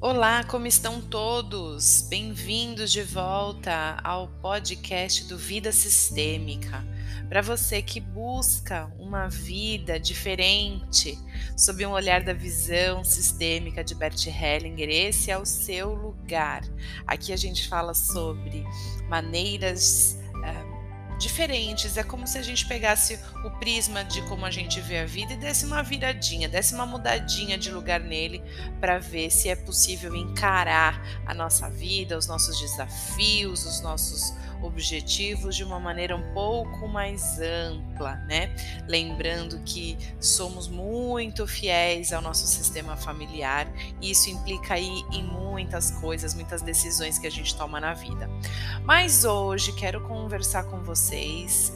Olá, como estão todos? Bem-vindos de volta ao podcast do Vida Sistêmica. Para você que busca uma vida diferente, sob um olhar da visão sistêmica de Bert Hellinger, esse é o seu lugar. Aqui a gente fala sobre maneiras diferentes. É como se a gente pegasse o prisma de como a gente vê a vida e desse uma viradinha, desse uma mudadinha de lugar nele para ver se é possível encarar a nossa vida, os nossos desafios, os nossos objetivos de uma maneira um pouco mais ampla, né? Lembrando que somos muito fiéis ao nosso sistema familiar e isso implica aí em muitas coisas, muitas decisões que a gente toma na vida. Mas hoje quero conversar com vocês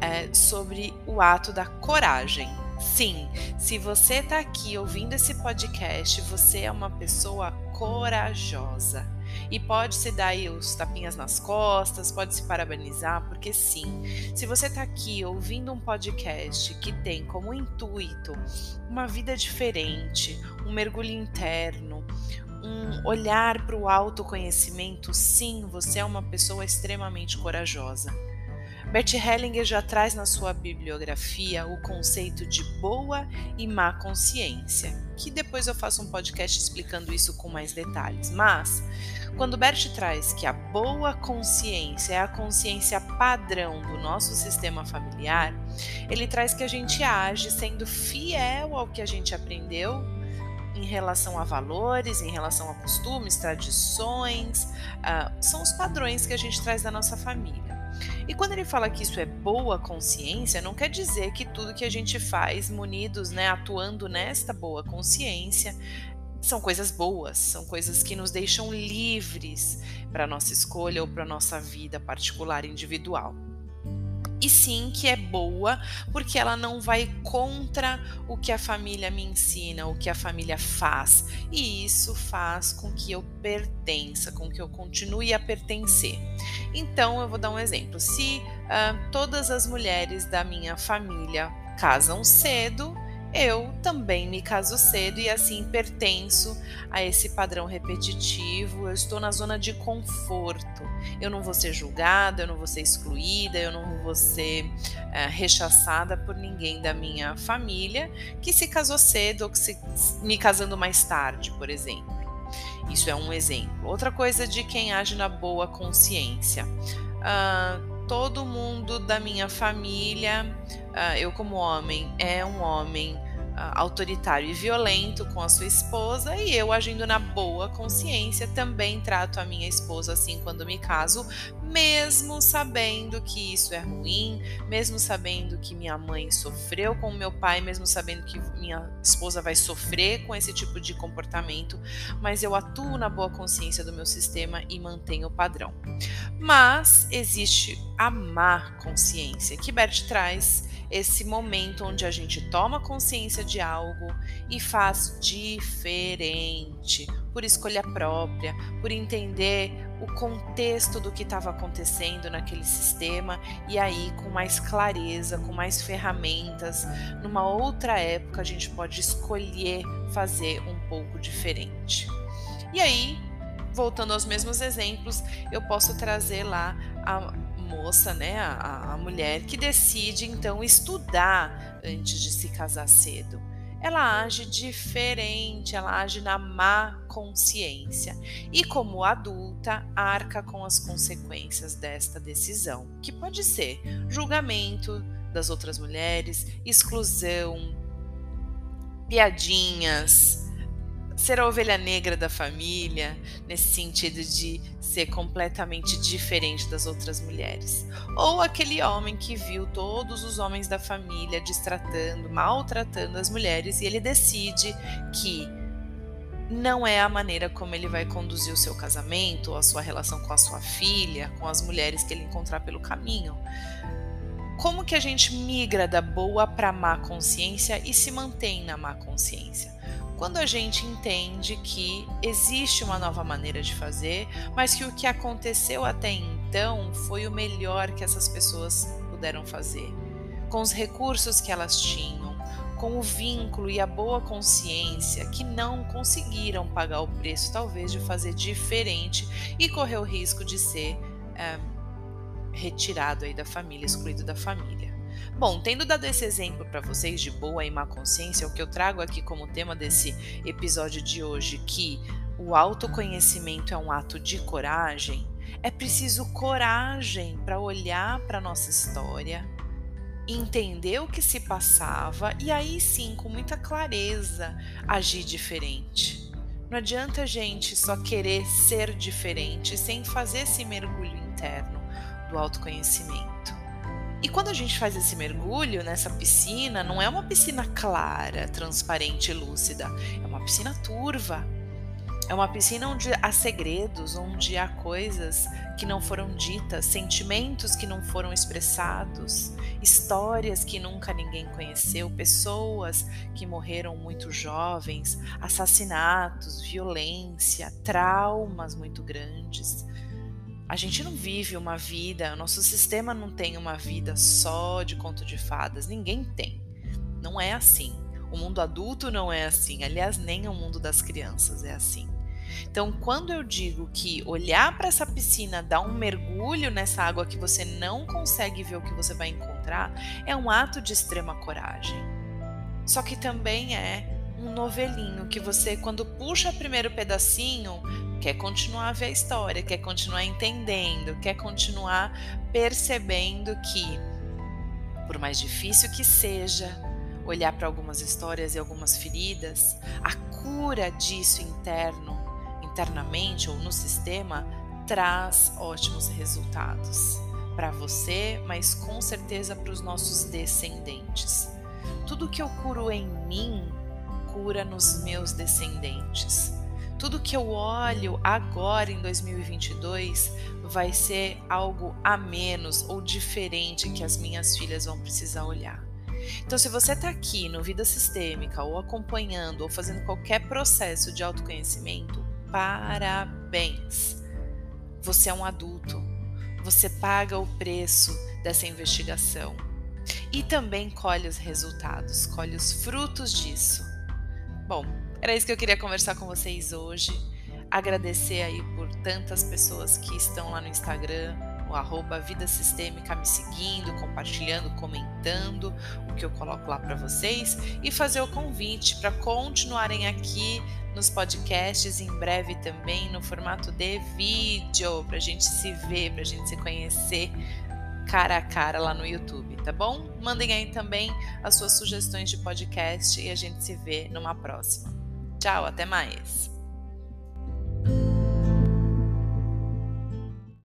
é, sobre o ato da coragem. Sim, se você está aqui ouvindo esse podcast, você é uma pessoa corajosa. E pode se dar aí os tapinhas nas costas, pode se parabenizar, porque sim, se você está aqui ouvindo um podcast que tem como intuito uma vida diferente, um mergulho interno, um olhar para o autoconhecimento, sim, você é uma pessoa extremamente corajosa. Bert Hellinger já traz na sua bibliografia o conceito de boa e má consciência, que depois eu faço um podcast explicando isso com mais detalhes. Mas, quando Bert traz que a boa consciência é a consciência padrão do nosso sistema familiar, ele traz que a gente age sendo fiel ao que a gente aprendeu em relação a valores, em relação a costumes, tradições, uh, são os padrões que a gente traz da nossa família. E quando ele fala que isso é boa consciência, não quer dizer que tudo que a gente faz munidos, né, atuando nesta boa consciência, são coisas boas, são coisas que nos deixam livres para nossa escolha ou para nossa vida particular individual e sim que é boa, porque ela não vai contra o que a família me ensina, o que a família faz. E isso faz com que eu pertença, com que eu continue a pertencer. Então, eu vou dar um exemplo. Se uh, todas as mulheres da minha família casam cedo, eu também me caso cedo e assim pertenço a esse padrão repetitivo. Eu estou na zona de conforto. Eu não vou ser julgada, eu não vou ser excluída, eu não vou ser é, rechaçada por ninguém da minha família que se casou cedo ou que se me casando mais tarde, por exemplo. Isso é um exemplo. Outra coisa de quem age na boa consciência. Uh, todo mundo da minha família, uh, eu como homem, é um homem autoritário e violento com a sua esposa e eu agindo na boa consciência também trato a minha esposa assim quando me caso, mesmo sabendo que isso é ruim, mesmo sabendo que minha mãe sofreu com meu pai, mesmo sabendo que minha esposa vai sofrer com esse tipo de comportamento, mas eu atuo na boa consciência do meu sistema e mantenho o padrão. Mas existe a má consciência que Bert traz esse momento onde a gente toma consciência de algo e faz diferente, por escolha própria, por entender o contexto do que estava acontecendo naquele sistema e aí com mais clareza, com mais ferramentas, numa outra época a gente pode escolher fazer um pouco diferente. E aí, voltando aos mesmos exemplos, eu posso trazer lá a moça, né, a, a mulher que decide então estudar antes de se casar cedo. Ela age diferente, ela age na má consciência e, como adulta, arca com as consequências desta decisão, que pode ser julgamento das outras mulheres, exclusão, piadinhas, ser a ovelha negra da família, nesse sentido de ser completamente diferente das outras mulheres. Ou aquele homem que viu todos os homens da família destratando, maltratando as mulheres e ele decide que não é a maneira como ele vai conduzir o seu casamento, a sua relação com a sua filha, com as mulheres que ele encontrar pelo caminho. Como que a gente migra da boa para má consciência e se mantém na má consciência? Quando a gente entende que existe uma nova maneira de fazer, mas que o que aconteceu até então foi o melhor que essas pessoas puderam fazer, com os recursos que elas tinham, com o vínculo e a boa consciência que não conseguiram pagar o preço, talvez, de fazer diferente e correr o risco de ser é, retirado aí da família, excluído da família. Bom, tendo dado esse exemplo para vocês de boa e má consciência, o que eu trago aqui como tema desse episódio de hoje, que o autoconhecimento é um ato de coragem, é preciso coragem para olhar para nossa história, entender o que se passava e aí sim, com muita clareza, agir diferente. Não adianta a gente só querer ser diferente sem fazer esse mergulho interno do autoconhecimento. E quando a gente faz esse mergulho nessa piscina, não é uma piscina clara, transparente e lúcida, é uma piscina turva. É uma piscina onde há segredos, onde há coisas que não foram ditas, sentimentos que não foram expressados, histórias que nunca ninguém conheceu, pessoas que morreram muito jovens, assassinatos, violência, traumas muito grandes. A gente não vive uma vida, nosso sistema não tem uma vida só de conto de fadas, ninguém tem. Não é assim. O mundo adulto não é assim, aliás, nem o mundo das crianças é assim. Então, quando eu digo que olhar para essa piscina, dar um mergulho nessa água que você não consegue ver o que você vai encontrar, é um ato de extrema coragem. Só que também é um novelinho que você, quando puxa primeiro pedacinho, quer continuar a ver a história, quer continuar entendendo, quer continuar percebendo que, por mais difícil que seja, olhar para algumas histórias e algumas feridas, a cura disso interno internamente ou no sistema traz ótimos resultados para você, mas com certeza para os nossos descendentes. Tudo que eu curo em mim cura nos meus descendentes. Tudo que eu olho agora em 2022 vai ser algo a menos ou diferente que as minhas filhas vão precisar olhar. Então, se você está aqui no Vida Sistêmica ou acompanhando ou fazendo qualquer processo de autoconhecimento, parabéns. Você é um adulto. Você paga o preço dessa investigação e também colhe os resultados, colhe os frutos disso. Bom, era isso que eu queria conversar com vocês hoje. Agradecer aí por tantas pessoas que estão lá no Instagram, o arroba Vida Sistêmica me seguindo, compartilhando, comentando o que eu coloco lá para vocês e fazer o convite para continuarem aqui nos podcasts, em breve também no formato de vídeo, para a gente se ver, para a gente se conhecer cara a cara lá no YouTube, tá bom? Mandem aí também as suas sugestões de podcast e a gente se vê numa próxima. Tchau, até mais!